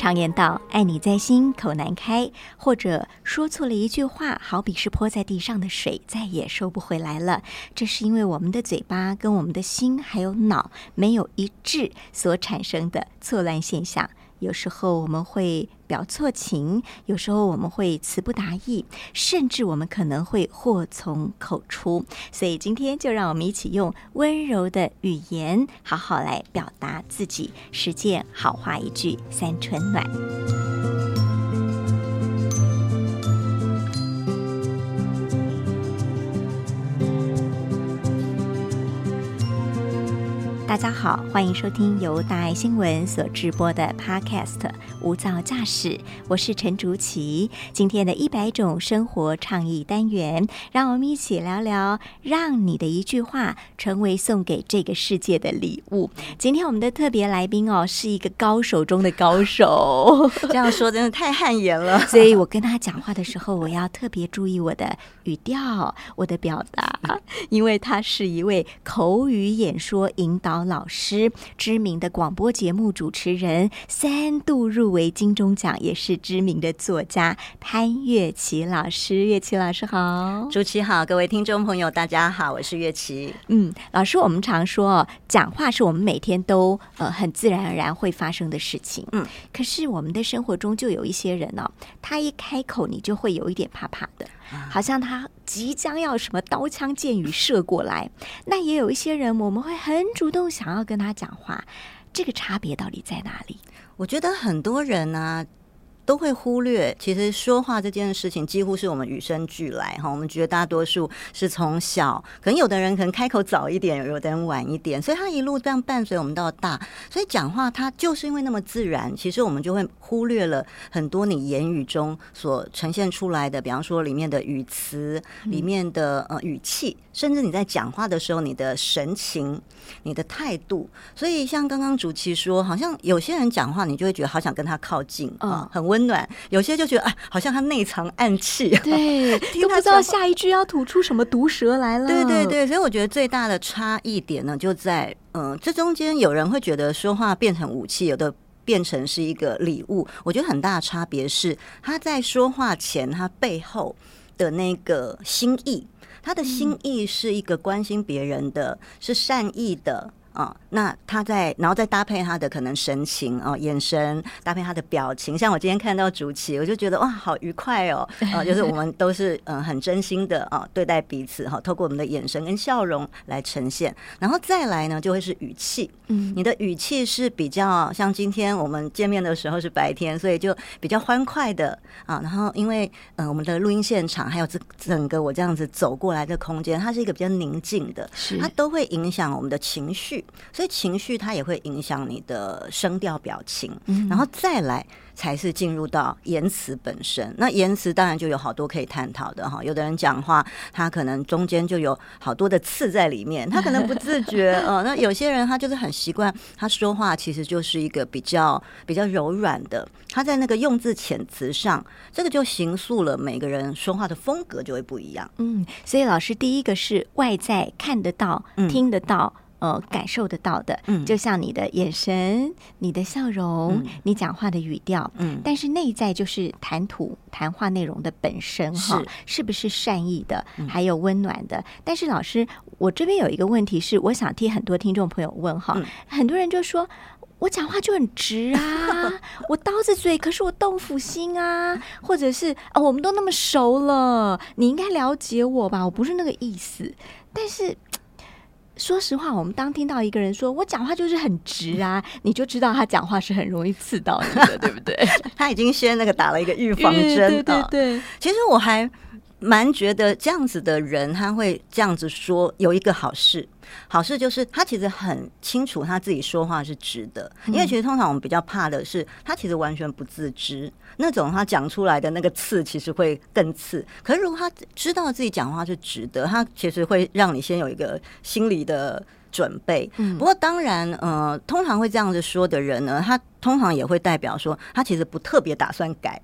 常言道：“爱你在心，口难开。”或者说错了一句话，好比是泼在地上的水，再也收不回来了。这是因为我们的嘴巴跟我们的心还有脑没有一致所产生的错乱现象。有时候我们会表错情，有时候我们会词不达意，甚至我们可能会祸从口出。所以今天就让我们一起用温柔的语言，好好来表达自己，实践好话一句三春暖。大家好，欢迎收听由大爱新闻所直播的 Podcast《无噪驾驶》，我是陈竹琪。今天的一百种生活倡议单元，让我们一起聊聊，让你的一句话成为送给这个世界的礼物。今天我们的特别来宾哦，是一个高手中的高手，这样说真的太汗颜了。所以我跟他讲话的时候，我要特别注意我的语调、我的表达，因为他是一位口语演说引导。老师，知名的广播节目主持人，三度入围金钟奖，也是知名的作家潘月琪老师。月琪老师好，主持好，各位听众朋友，大家好，我是月琪。嗯，老师，我们常说讲话是我们每天都呃很自然而然会发生的事情。嗯，可是我们的生活中就有一些人呢，他一开口，你就会有一点怕怕的。好像他即将要什么刀枪剑雨射过来，那也有一些人，我们会很主动想要跟他讲话，这个差别到底在哪里？我觉得很多人呢。都会忽略，其实说话这件事情几乎是我们与生俱来哈。我们绝大多数是从小，可能有的人可能开口早一点，有的人晚一点，所以他一路这样伴随我们到大。所以讲话他就是因为那么自然，其实我们就会忽略了很多你言语中所呈现出来的，比方说里面的语词、里面的呃语气，甚至你在讲话的时候你的神情、你的态度。所以像刚刚主持说，好像有些人讲话，你就会觉得好想跟他靠近啊，很温。暖有些就觉得哎，好像他内藏暗器，对，都不知道下一句要吐出什么毒蛇来了。对对对，所以我觉得最大的差异点呢，就在嗯，这中间有人会觉得说话变成武器，有的变成是一个礼物。我觉得很大的差别是，他在说话前，他背后的那个心意，他的心意是一个关心别人的，是善意的。啊，那他在，然后再搭配他的可能神情哦、眼神，搭配他的表情，像我今天看到竹崎，我就觉得哇，好愉快哦！啊，就是我们都是嗯很真心的啊对待彼此哈，透过我们的眼神跟笑容来呈现，然后再来呢，就会是语气，嗯，你的语气是比较像今天我们见面的时候是白天，所以就比较欢快的啊，然后因为嗯我们的录音现场还有这整个我这样子走过来的空间，它是一个比较宁静的，是它都会影响我们的情绪。所以情绪它也会影响你的声调表情，然后再来才是进入到言辞本身。那言辞当然就有好多可以探讨的哈。有的人讲话，他可能中间就有好多的刺在里面，他可能不自觉哦。那有些人他就是很习惯，他说话其实就是一个比较比较柔软的。他在那个用字遣词上，这个就形塑了每个人说话的风格就会不一样。嗯，所以老师第一个是外在看得到、听得到。呃，感受得到的，嗯，就像你的眼神、你的笑容、你讲话的语调，嗯，但是内在就是谈吐、谈话内容的本身，哈，是不是善意的，还有温暖的？但是老师，我这边有一个问题是，我想替很多听众朋友问哈，很多人就说我讲话就很直啊，我刀子嘴，可是我豆腐心啊，或者是啊，我们都那么熟了，你应该了解我吧？我不是那个意思，但是。说实话，我们当听到一个人说我讲话就是很直啊，你就知道他讲话是很容易刺到你的，对不对？他已经先那个打了一个预防针。对对对，其实我还蛮觉得这样子的人，他会这样子说，有一个好事。好事就是他其实很清楚他自己说话是值得，因为其实通常我们比较怕的是他其实完全不自知，那种他讲出来的那个刺其实会更刺。可是如果他知道自己讲话是值得，他其实会让你先有一个心理的准备。不过当然，呃，通常会这样子说的人呢，他通常也会代表说，他其实不特别打算改。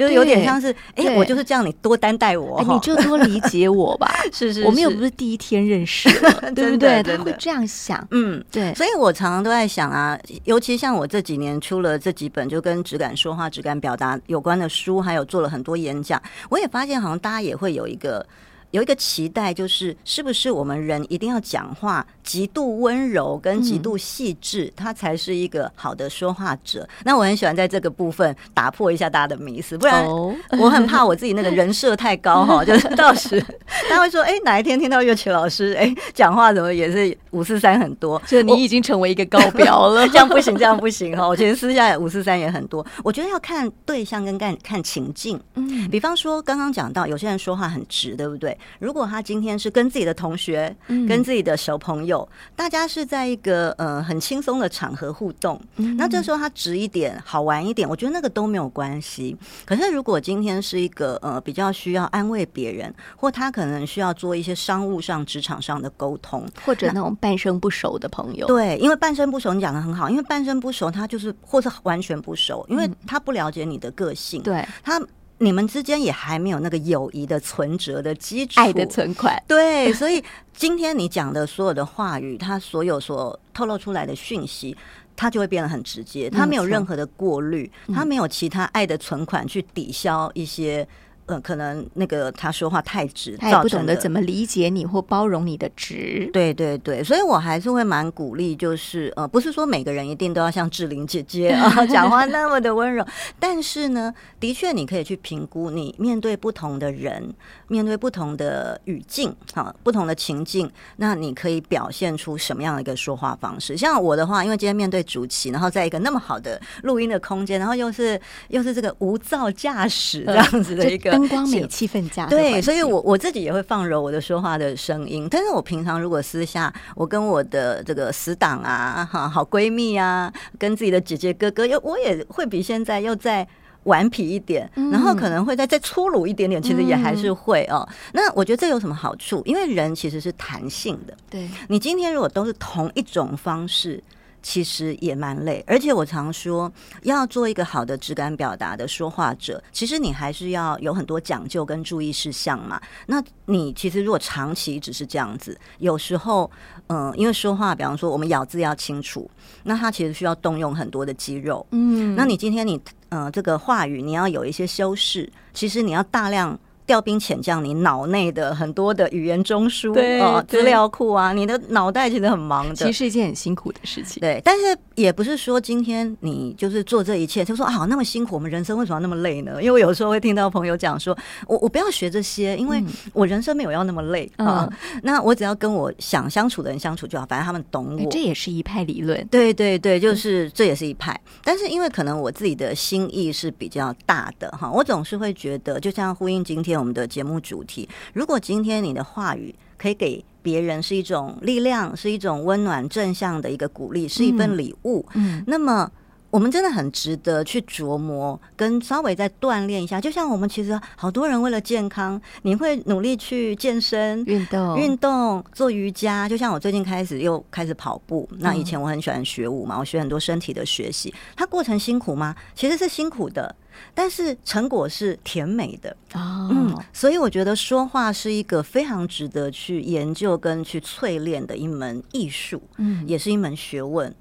就是有点像是，哎，我就是这样，你多担待我，你就多理解我吧。是是，我们又不是第一天认识，对不对？他会这样想，嗯，对。所以我常常都在想啊，尤其像我这几年出了这几本就跟质感说话、质感表达有关的书，还有做了很多演讲，我也发现好像大家也会有一个。有一个期待，就是是不是我们人一定要讲话极度温柔跟极度细致，他才是一个好的说话者？那我很喜欢在这个部分打破一下大家的迷思，不然我很怕我自己那个人设太高哈，就是到时 他会说，哎，哪一天听到岳琪老师，哎，讲话怎么也是五四三很多？就你已经成为一个高标了，这样不行，这样不行哈。我其实私下五四三也很多，我觉得要看对象跟看看情境。嗯，比方说刚刚讲到有些人说话很直，对不对？如果他今天是跟自己的同学、跟自己的小朋友，大家是在一个呃很轻松的场合互动，那这时候他直一点、好玩一点，我觉得那个都没有关系。可是如果今天是一个呃比较需要安慰别人，或他可能需要做一些商务上、职场上的沟通，或者那种半生不熟的朋友，对，因为半生不熟你讲的很好，因为半生不熟他就是或是完全不熟，因为他不了解你的个性，对他。你们之间也还没有那个友谊的存折的基础，爱的存款。对，所以今天你讲的所有的话语，他所有所透露出来的讯息，他就会变得很直接，他没有任何的过滤，他没有其他爱的存款去抵消一些。呃，可能那个他说话太直，他也不懂得怎么理解你或包容你的直。对对对，所以我还是会蛮鼓励，就是呃，不是说每个人一定都要像志玲姐姐啊，讲话那么的温柔，但是呢，的确你可以去评估，你面对不同的人，面对不同的语境，啊，不同的情境，那你可以表现出什么样的一个说话方式？像我的话，因为今天面对主持，然后在一个那么好的录音的空间，然后又是又是这个无噪驾驶这样子的一个。灯光美，气氛佳。对，所以我我自己也会放柔我的说话的声音。但是我平常如果私下，我跟我的这个死党啊，哈，好闺蜜啊，跟自己的姐姐哥哥，又我也会比现在又再顽皮一点，然后可能会再再粗鲁一点点，其实也还是会哦。那我觉得这有什么好处？因为人其实是弹性的。对你今天如果都是同一种方式。其实也蛮累，而且我常说，要做一个好的质感表达的说话者，其实你还是要有很多讲究跟注意事项嘛。那你其实如果长期只是这样子，有时候，嗯，因为说话，比方说我们咬字要清楚，那它其实需要动用很多的肌肉。嗯，那你今天你，嗯，这个话语你要有一些修饰，其实你要大量。调兵遣将，你脑内的很多的语言中枢啊、资料库啊，你的脑袋其实很忙的，其实是一件很辛苦的事情。对，但是也不是说今天你就是做这一切，就说啊那么辛苦，我们人生为什么要那么累呢？因为我有时候会听到朋友讲说，我我不要学这些，因为我人生没有要那么累啊。那我只要跟我想相处的人相处就好，反正他们懂我。这也是一派理论。对对对，就是这也是一派。但是因为可能我自己的心意是比较大的哈，我总是会觉得，就像呼应今天。我们的节目主题，如果今天你的话语可以给别人是一种力量，是一种温暖正向的一个鼓励，是一份礼物，嗯，那么。我们真的很值得去琢磨，跟稍微再锻炼一下。就像我们其实好多人为了健康，你会努力去健身、运动、运动、做瑜伽。就像我最近开始又开始跑步。那以前我很喜欢学舞嘛，我学很多身体的学习。它过程辛苦吗？其实是辛苦的，但是成果是甜美的哦。嗯，所以我觉得说话是一个非常值得去研究跟去淬炼的一门艺术，嗯，也是一门学问。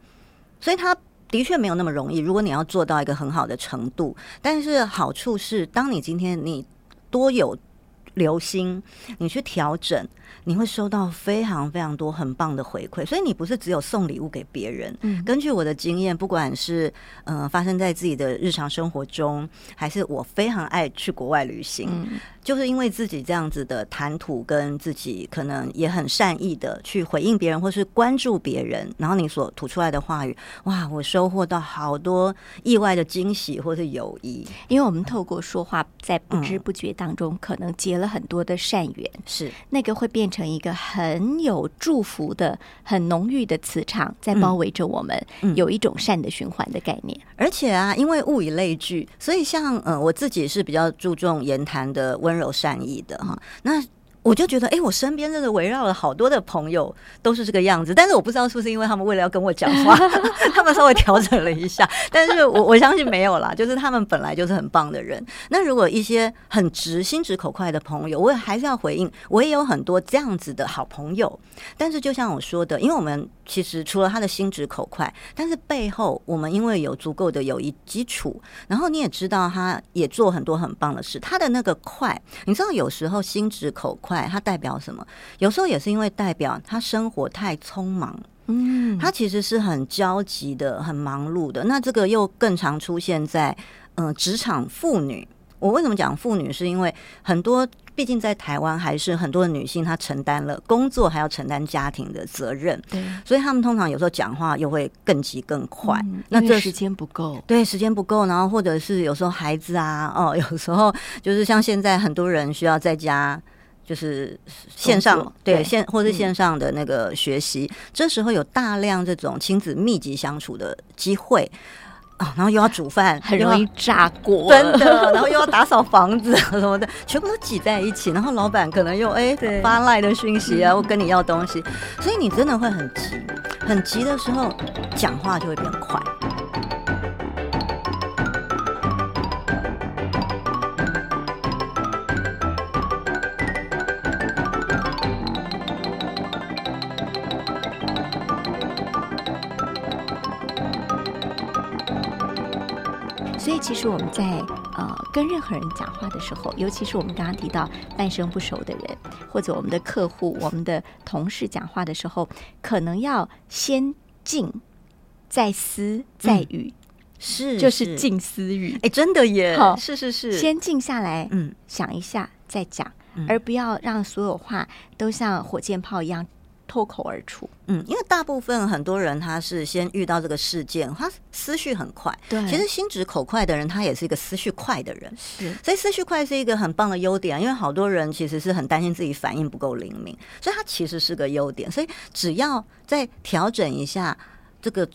所以它。的确没有那么容易。如果你要做到一个很好的程度，但是好处是，当你今天你多有留心，你去调整。你会收到非常非常多很棒的回馈，所以你不是只有送礼物给别人。嗯，根据我的经验，不管是呃发生在自己的日常生活中，还是我非常爱去国外旅行，就是因为自己这样子的谈吐，跟自己可能也很善意的去回应别人，或是关注别人，然后你所吐出来的话语，哇，我收获到好多意外的惊喜或是友谊。因为我们透过说话，在不知不觉当中，可能结了很多的善缘，是那个会变。成一个很有祝福的、很浓郁的磁场在包围着我们，有一种善的循环的概念。而且啊，因为物以类聚，所以像呃，我自己是比较注重言谈的温柔善意的哈。那我就觉得，哎，我身边真的围绕了好多的朋友都是这个样子，但是我不知道是不是因为他们为了要跟我讲话，他们稍微调整了一下。但是我我相信没有啦，就是他们本来就是很棒的人。那如果一些很直心直口快的朋友，我也还是要回应，我也有很多这样子的好朋友。但是就像我说的，因为我们其实除了他的心直口快，但是背后我们因为有足够的友谊基础，然后你也知道他也做很多很棒的事，他的那个快，你知道有时候心直口快。快，它代表什么？有时候也是因为代表他生活太匆忙，嗯，他其实是很焦急的、很忙碌的。那这个又更常出现在嗯职场妇女。我为什么讲妇女？是因为很多，毕竟在台湾还是很多的女性，她承担了工作，还要承担家庭的责任，对，所以他们通常有时候讲话又会更急更快。那这时间不够，对，时间不够，然后或者是有时候孩子啊，哦，有时候就是像现在很多人需要在家。就是线上对线或是线上的那个学习，这时候有大量这种亲子密集相处的机会啊，然后又要煮饭，很容易炸锅，真的，然后又要打扫房子什么的，全部都挤在一起，然后老板可能又哎发赖的讯息啊，或跟你要东西，所以你真的会很急，很急的时候讲话就会变快。其实我们在呃跟任何人讲话的时候，尤其是我们刚刚提到半生不熟的人，或者我们的客户、我们的同事讲话的时候，可能要先静，再思，再语，是就是静思语。哎，真的耶！好是是是，先静下来，嗯，想一下再讲，而不要让所有话都像火箭炮一样。脱口而出，嗯，因为大部分很多人他是先遇到这个事件，他思绪很快。对，其实心直口快的人，他也是一个思绪快的人。是，所以思绪快是一个很棒的优点。因为好多人其实是很担心自己反应不够灵敏，所以他其实是个优点。所以只要再调整一下这个。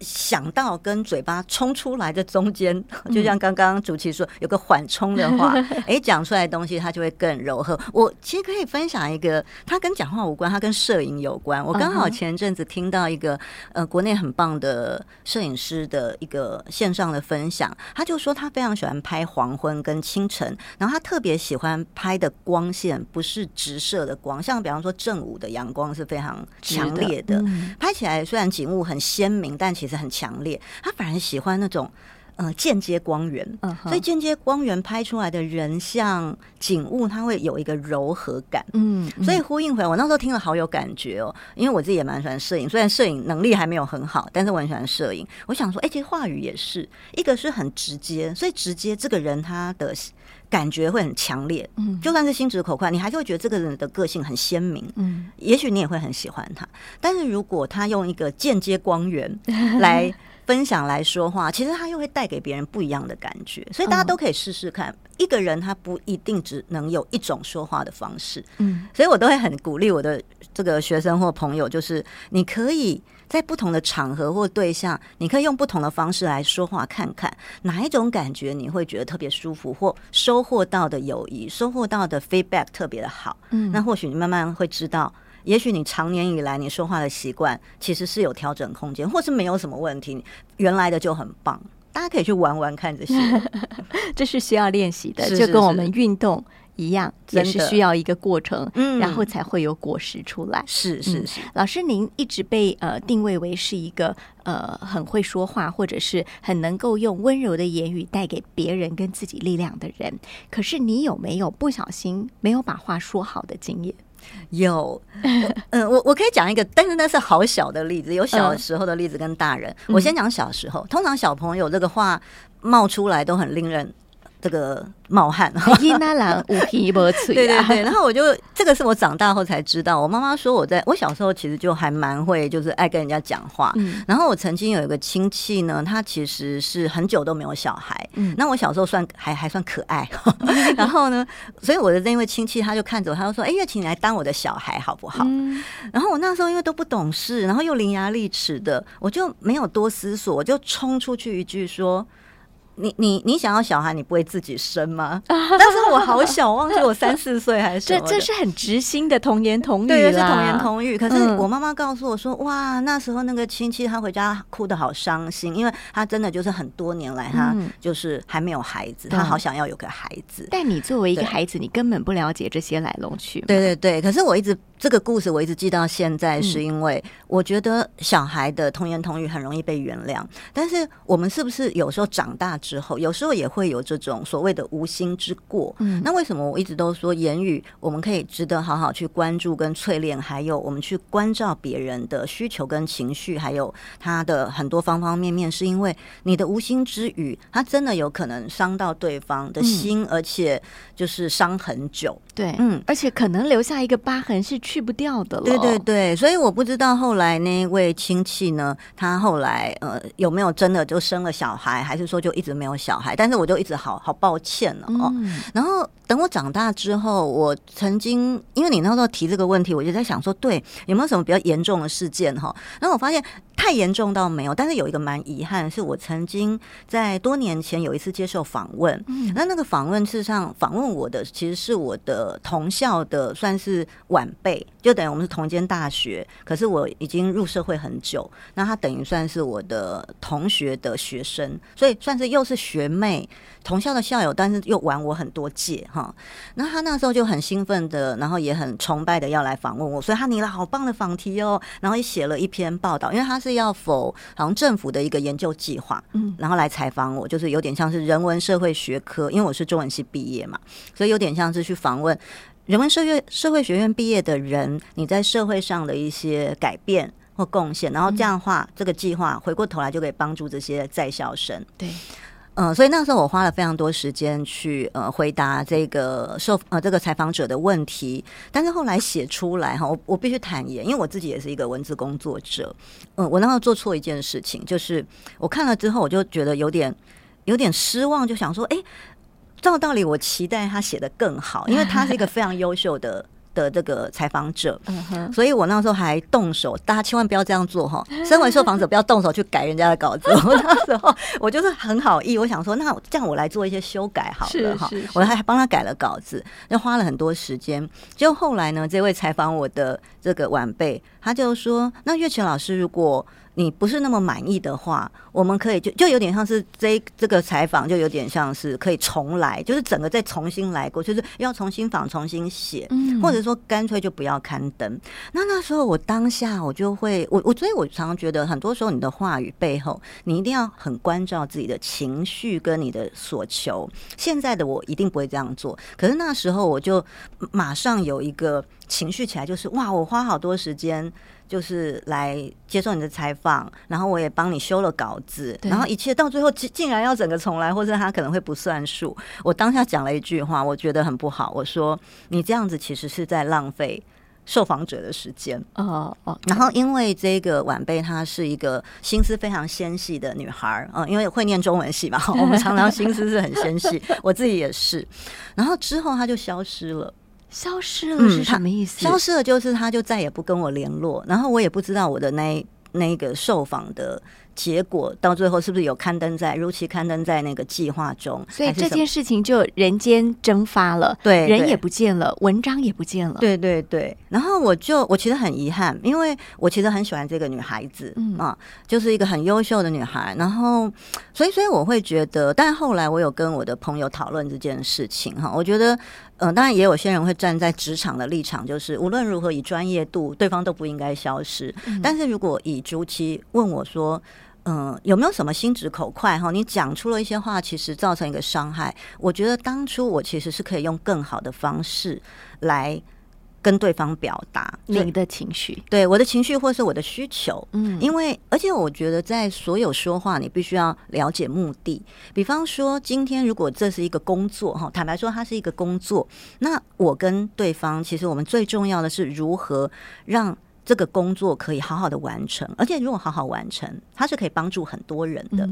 想到跟嘴巴冲出来的中间，就像刚刚主持说有个缓冲的话，哎，讲出来的东西它就会更柔和。我其实可以分享一个，它跟讲话无关，它跟摄影有关。我刚好前阵子听到一个呃国内很棒的摄影师的一个线上的分享，他就说他非常喜欢拍黄昏跟清晨，然后他特别喜欢拍的光线不是直射的光，像比方说正午的阳光是非常强烈的，拍起来虽然景物很鲜明，但其实很强烈，他反而喜欢那种呃间接光源，所以间接光源拍出来的人像景物，它会有一个柔和感。嗯，所以呼应回来，我那时候听了好有感觉哦，因为我自己也蛮喜欢摄影，虽然摄影能力还没有很好，但是我很喜欢摄影。我想说，哎，其实话语也是一个是很直接，所以直接这个人他的感觉会很强烈。嗯，就算是心直口快，你还是会觉得这个人的个性很鲜明。嗯，也许你也会很喜欢他。但是如果他用一个间接光源来分享来说话，其实他又会带给别人不一样的感觉，所以大家都可以试试看。一个人他不一定只能有一种说话的方式，嗯，所以我都会很鼓励我的这个学生或朋友，就是你可以在不同的场合或对象，你可以用不同的方式来说话，看看哪一种感觉你会觉得特别舒服，或收获到的友谊、收获到的 feedback 特别的好，嗯，那或许你慢慢会知道。也许你长年以来你说话的习惯其实是有调整空间，或是没有什么问题，原来的就很棒。大家可以去玩玩看这些，这是需要练习的，就跟我们运动一样，也是需要一个过程，嗯，然后才会有果实出来。是是是，老师您一直被呃定位为是一个呃很会说话，或者是很能够用温柔的言语带给别人跟自己力量的人。可是你有没有不小心没有把话说好的经验？有，嗯，我我可以讲一个，但是那是好小的例子，有小时候的例子跟大人。我先讲小时候，通常小朋友这个话冒出来都很令人。这个冒汗，伊那郎五皮无嘴，对对对。然后我就这个是我长大后才知道，我妈妈说我在我小时候其实就还蛮会，就是爱跟人家讲话。然后我曾经有一个亲戚呢，他其实是很久都没有小孩。嗯，那我小时候算还还算可爱。然后呢，所以我的那位亲戚他就看着我，他就说：“哎，月琴你来当我的小孩好不好？”然后我那时候因为都不懂事，然后又伶牙俐齿的，我就没有多思索，我就冲出去一句说。你你你想要小孩，你不会自己生吗？但是我好小，忘记我三四岁还是这这是很直心的童言童语对，是童言童语。可是我妈妈告诉我说，哇，那时候那个亲戚他回家哭的好伤心，因为他真的就是很多年来他就是还没有孩子，他好想要有个孩子。但你作为一个孩子，你根本不了解这些来龙去脉。对对对，可是我一直这个故事我一直记到现在，是因为我觉得小孩的童言童语很容易被原谅，但是我们是不是有时候长大？之后，有时候也会有这种所谓的无心之过。嗯，那为什么我一直都说言语我们可以值得好好去关注跟淬炼，还有我们去关照别人的需求跟情绪，还有他的很多方方面面，是因为你的无心之语，它真的有可能伤到对方的心，而且就是伤很久。对，嗯，而且可能留下一个疤痕是去不掉的了。对对对，所以我不知道后来那位亲戚呢，他后来呃有没有真的就生了小孩，还是说就一直。没有小孩，但是我就一直好好抱歉了哦。然后等我长大之后，我曾经因为你那时候提这个问题，我就在想说，对有没有什么比较严重的事件哈？然后我发现太严重倒没有，但是有一个蛮遗憾，是我曾经在多年前有一次接受访问，那那个访问事实上访问我的其实是我的同校的算是晚辈，就等于我们是同间大学，可是我已经入社会很久，那他等于算是我的同学的学生，所以算是又。是学妹，同校的校友，但是又玩我很多届哈。那他那时候就很兴奋的，然后也很崇拜的要来访问我，所以他拟了好棒的访题哦，然后也写了一篇报道，因为他是要否好像政府的一个研究计划，嗯，然后来采访我，就是有点像是人文社会学科，因为我是中文系毕业嘛，所以有点像是去访问人文社院社会学院毕业的人，你在社会上的一些改变或贡献，然后这样的话，这个计划回过头来就可以帮助这些在校生，对。嗯，所以那时候我花了非常多时间去呃回答这个受呃这个采访者的问题，但是后来写出来哈，我我必须坦言，因为我自己也是一个文字工作者，嗯，我那时候做错一件事情，就是我看了之后，我就觉得有点有点失望，就想说，哎，照道理我期待他写的更好，因为他是一个非常优秀的。的这个采访者，所以我那时候还动手，大家千万不要这样做哈。身为受访者，不要动手去改人家的稿子。我 那时候我就是很好意，我想说，那这样我来做一些修改好了哈。我还帮他改了稿子，那花了很多时间。就后来呢，这位采访我的这个晚辈，他就说：“那月琴老师，如果……”你不是那么满意的话，我们可以就就有点像是这这个采访，就有点像是可以重来，就是整个再重新来过，就是要重新访、重新写，或者说干脆就不要刊登。那那时候我当下我就会，我我所以我常常觉得，很多时候你的话语背后，你一定要很关照自己的情绪跟你的所求。现在的我一定不会这样做，可是那时候我就马上有一个情绪起来，就是哇，我花好多时间。就是来接受你的采访，然后我也帮你修了稿子，然后一切到最后竟竟然要整个重来，或者他可能会不算数。我当下讲了一句话，我觉得很不好。我说你这样子其实是在浪费受访者的时间。哦哦。然后因为这个晚辈她是一个心思非常纤细的女孩儿，嗯，因为会念中文系嘛，我们常常心思是很纤细，我自己也是。然后之后她就消失了。消失了是什么意思？消失了就是她就再也不跟我联络，然后我也不知道我的那那个受访的。结果到最后是不是有刊登在如期刊登在那个计划中？所以这件事情就人间蒸发了，对，人也不见了，文章也不见了。对对对。然后我就我其实很遗憾，因为我其实很喜欢这个女孩子，嗯啊，就是一个很优秀的女孩。然后所以所以我会觉得，但后来我有跟我的朋友讨论这件事情哈，我觉得呃，当然也有些人会站在职场的立场，就是无论如何以专业度，对方都不应该消失。但是如果以朱期问我说。嗯，有没有什么心直口快哈？你讲出了一些话，其实造成一个伤害。我觉得当初我其实是可以用更好的方式来跟对方表达你的情绪，对我的情绪或是我的需求。嗯，因为而且我觉得在所有说话，你必须要了解目的。比方说，今天如果这是一个工作哈，坦白说，它是一个工作，那我跟对方其实我们最重要的是如何让。这个工作可以好好的完成，而且如果好好完成，它是可以帮助很多人的。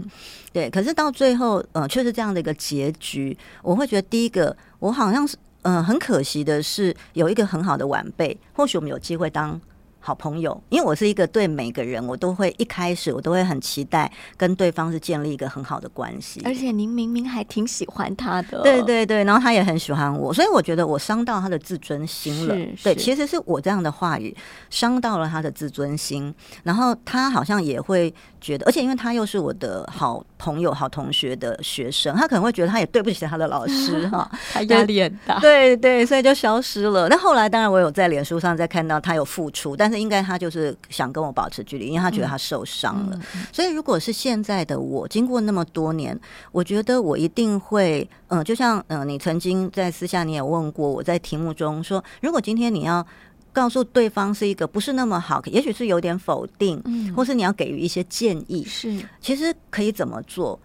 对，可是到最后，呃，却是这样的一个结局。我会觉得，第一个，我好像是，嗯，很可惜的是，有一个很好的晚辈，或许我们有机会当好朋友，因为我是一个对每个人，我都会一开始我都会很期待跟对方是建立一个很好的关系。而且您明明还挺喜欢他的，对对对，然后他也很喜欢我，所以我觉得我伤到他的自尊心了。对，其实是我这样的话语伤到了他的自尊心，然后他好像也会觉得，而且因为他又是我的好朋友、好同学的学生，他可能会觉得他也对不起他的老师 哈，他压力很大。对对，所以就消失了。那后来当然我有在脸书上再看到他有付出，但。应该他就是想跟我保持距离，因为他觉得他受伤了。所以如果是现在的我，经过那么多年，我觉得我一定会，嗯，就像嗯，你曾经在私下你也问过我在题目中说，如果今天你要告诉对方是一个不是那么好，也许是有点否定，嗯，或是你要给予一些建议，是其实可以怎么做？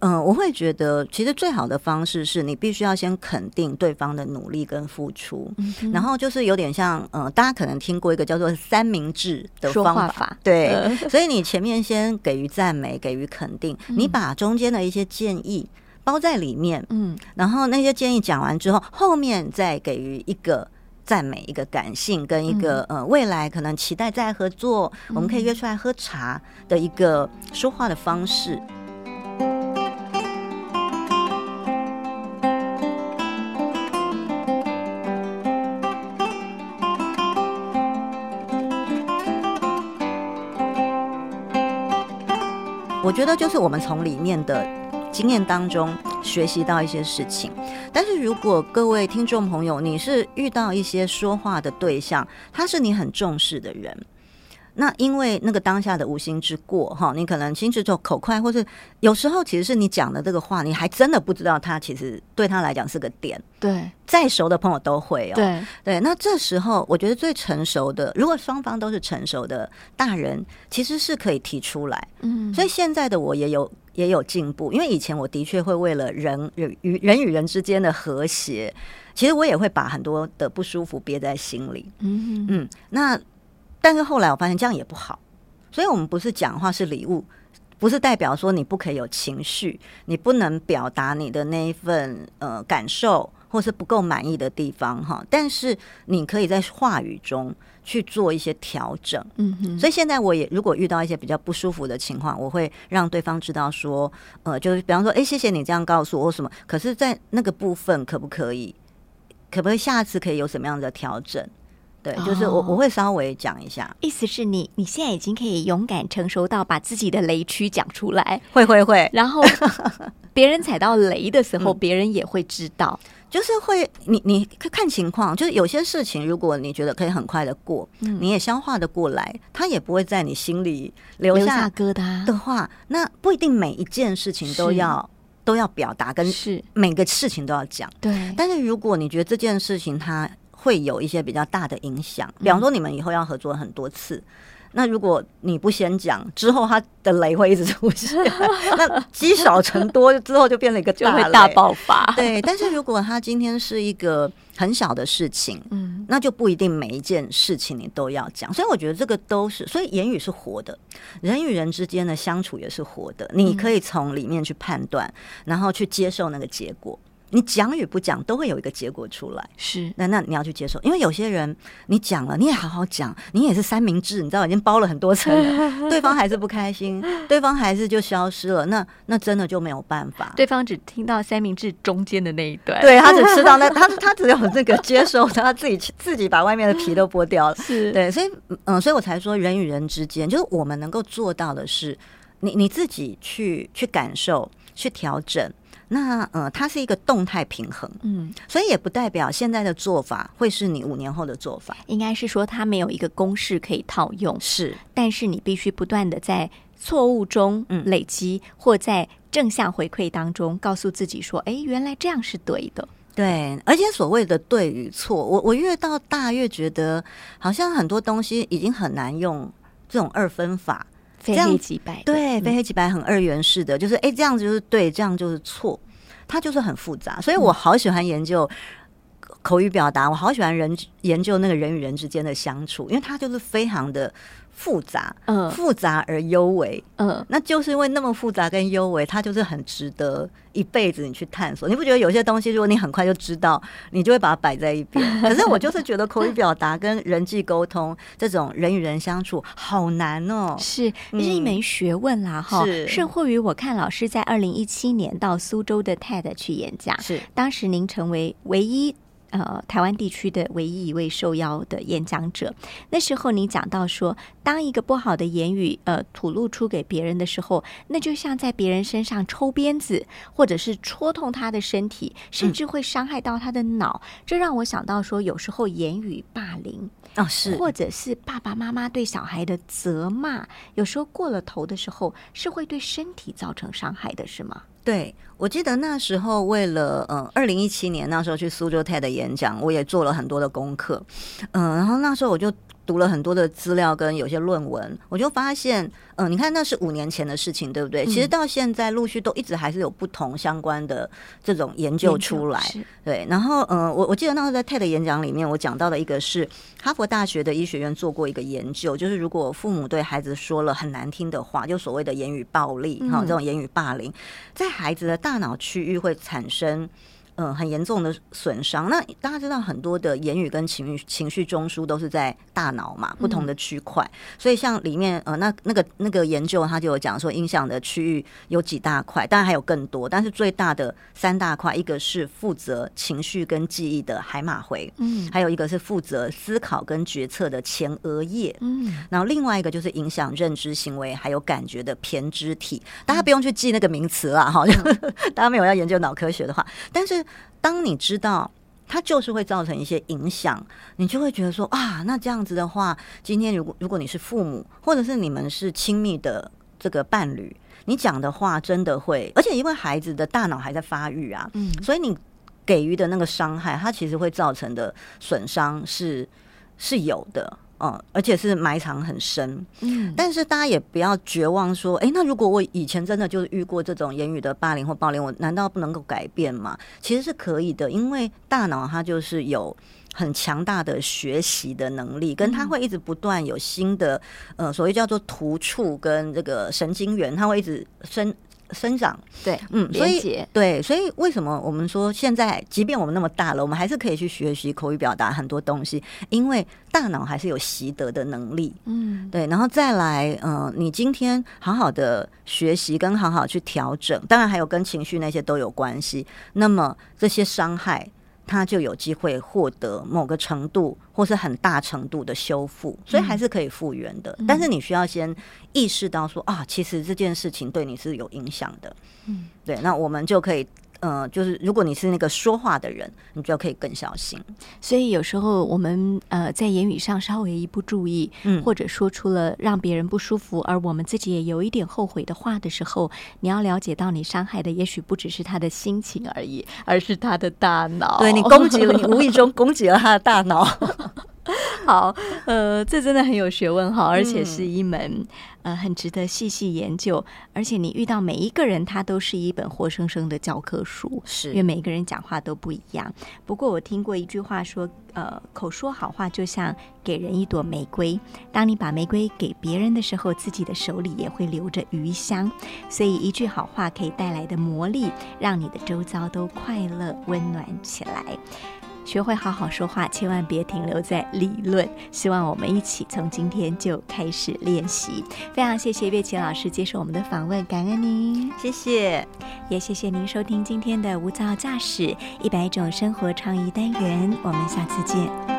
嗯，我会觉得，其实最好的方式是你必须要先肯定对方的努力跟付出，然后就是有点像，嗯，大家可能听过一个叫做三明治的方法，对，所以你前面先给予赞美，给予肯定，你把中间的一些建议包在里面，嗯，然后那些建议讲完之后，后面再给予一个赞美，一个感性跟一个呃未来可能期待再合作，我们可以约出来喝茶的一个说话的方式。我觉得就是我们从里面的经验当中学习到一些事情，但是如果各位听众朋友，你是遇到一些说话的对象，他是你很重视的人。那因为那个当下的无心之过哈，你可能心直口口快，或是有时候其实是你讲的这个话，你还真的不知道他其实对他来讲是个点。对，再熟的朋友都会哦。对对，那这时候我觉得最成熟的，如果双方都是成熟的大人，其实是可以提出来。嗯，所以现在的我也有也有进步，因为以前我的确会为了人与人与人之间的和谐，其实我也会把很多的不舒服憋在心里。嗯嗯，那。但是后来我发现这样也不好，所以我们不是讲话是礼物，不是代表说你不可以有情绪，你不能表达你的那一份呃感受，或是不够满意的地方哈。但是你可以在话语中去做一些调整。嗯哼。所以现在我也如果遇到一些比较不舒服的情况，我会让对方知道说，呃，就是比方说，哎，谢谢你这样告诉我什么。可是，在那个部分可不可以，可不可以下次可以有什么样的调整？对，就是我我会稍微讲一下，意思是你你现在已经可以勇敢成熟到把自己的雷区讲出来，会会会，然后 别人踩到雷的时候，别人也会知道，就是会你你看情况，就是有些事情，如果你觉得可以很快的过，你也消化的过来，他也不会在你心里留下疙瘩。的话，那不一定每一件事情都要都要表达，跟是。每个事情都要讲，对。但是如果你觉得这件事情它会有一些比较大的影响，比方说你们以后要合作很多次，那如果你不先讲，之后他的雷会一直出现，那积少成多之后就变成一个就会大爆发。对，但是如果他今天是一个很小的事情，嗯，那就不一定每一件事情你都要讲。所以我觉得这个都是，所以言语是活的，人与人之间的相处也是活的，你可以从里面去判断，然后去接受那个结果。你讲与不讲都会有一个结果出来，是。那那你要去接受，因为有些人你讲了，你也好好讲，你也是三明治，你知道已经包了很多层了，对方还是不开心，对方还是就消失了，那那真的就没有办法，对方只听到三明治中间的那一段，对他只吃到那，他他只有这个接受，他自己自己把外面的皮都剥掉了，是。对，所以嗯，所以我才说人与人之间，就是我们能够做到的是，你你自己去去感受，去调整。那呃，它是一个动态平衡，嗯，所以也不代表现在的做法会是你五年后的做法。应该是说，它没有一个公式可以套用，是。但是你必须不断的在错误中累积，或在正向回馈当中告诉自己说：“哎，原来这样是对的。”对，而且所谓的对与错，我我越到大越觉得，好像很多东西已经很难用这种二分法。非黑即白，对，非黑即白，很二元式的，就是哎，这样子就是对，这样就是错，它就是很复杂。所以我好喜欢研究口语表达，我好喜欢人研究那个人与人之间的相处，因为它就是非常的复杂，嗯，复杂而优美，嗯，那就是因为那么复杂跟优美，它就是很值得一辈子你去探索。你不觉得有些东西，如果你很快就知道，你就会把它摆在一边？可是我就是觉得口语表达跟人际沟通这种人与人相处好难哦，是，是一门学问啦，哈。甚或于我看老师在二零一七年到苏州的 TED 去演讲，是当时您成为唯一。呃，台湾地区的唯一一位受邀的演讲者，那时候你讲到说，当一个不好的言语呃吐露出给别人的时候，那就像在别人身上抽鞭子，或者是戳痛他的身体，甚至会伤害到他的脑。这让我想到说，有时候言语霸凌哦是，或者是爸爸妈妈对小孩的责骂，有时候过了头的时候，是会对身体造成伤害的，是吗？对，我记得那时候为了嗯，二零一七年那时候去苏州 TED 演讲，我也做了很多的功课，嗯，然后那时候我就。读了很多的资料跟有些论文，我就发现，嗯，你看那是五年前的事情，对不对？其实到现在陆续都一直还是有不同相关的这种研究出来，对。然后，嗯，我我记得那时候在 TED 演讲里面，我讲到的一个是哈佛大学的医学院做过一个研究，就是如果父母对孩子说了很难听的话，就所谓的言语暴力，哈，这种言语霸凌，在孩子的大脑区域会产生。嗯，很严重的损伤。那大家知道，很多的言语跟情绪情绪中枢都是在大脑嘛，不同的区块。所以像里面呃，那那个那个研究，他就有讲说，影响的区域有几大块，当然还有更多，但是最大的三大块，一个是负责情绪跟记忆的海马回，嗯，还有一个是负责思考跟决策的前额叶，嗯，然后另外一个就是影响认知行为还有感觉的胼胝体。大家不用去记那个名词了哈，大家没有要研究脑科学的话，但是。当你知道它就是会造成一些影响，你就会觉得说啊，那这样子的话，今天如果如果你是父母，或者是你们是亲密的这个伴侣，你讲的话真的会，而且因为孩子的大脑还在发育啊，嗯，所以你给予的那个伤害，它其实会造成的损伤是是有的。哦，而且是埋藏很深，嗯，但是大家也不要绝望，说，哎，那如果我以前真的就是遇过这种言语的霸凌或暴凌，我难道不能够改变吗？其实是可以的，因为大脑它就是有很强大的学习的能力，跟它会一直不断有新的，呃，所谓叫做突触跟这个神经元，它会一直生。生长。对，嗯，所以对，所以为什么我们说现在，即便我们那么大了，我们还是可以去学习口语表达很多东西，因为大脑还是有习得的能力，嗯，对，然后再来，嗯，你今天好好的学习跟好好去调整，当然还有跟情绪那些都有关系，那么这些伤害。他就有机会获得某个程度或是很大程度的修复，所以还是可以复原的。但是你需要先意识到说啊，其实这件事情对你是有影响的。嗯，对，那我们就可以。呃，就是如果你是那个说话的人，你就可以更小心。所以有时候我们呃在言语上稍微一不注意，嗯，或者说出了让别人不舒服，而我们自己也有一点后悔的话的时候，你要了解到，你伤害的也许不只是他的心情而已，而是他的大脑。对你攻击了，你无意中攻击了他的大脑。好，呃，这真的很有学问哈，而且是一门呃很值得细细研究。而且你遇到每一个人，他都是一本活生生的教科书，是因为每一个人讲话都不一样。不过我听过一句话说，呃，口说好话就像给人一朵玫瑰，当你把玫瑰给别人的时候，自己的手里也会留着余香。所以一句好话可以带来的魔力，让你的周遭都快乐温暖起来。学会好好说话，千万别停留在理论。希望我们一起从今天就开始练习。非常谢谢岳琪老师接受我们的访问，感恩您，谢谢，也谢谢您收听今天的无噪驾驶一百种生活创意单元。我们下次见。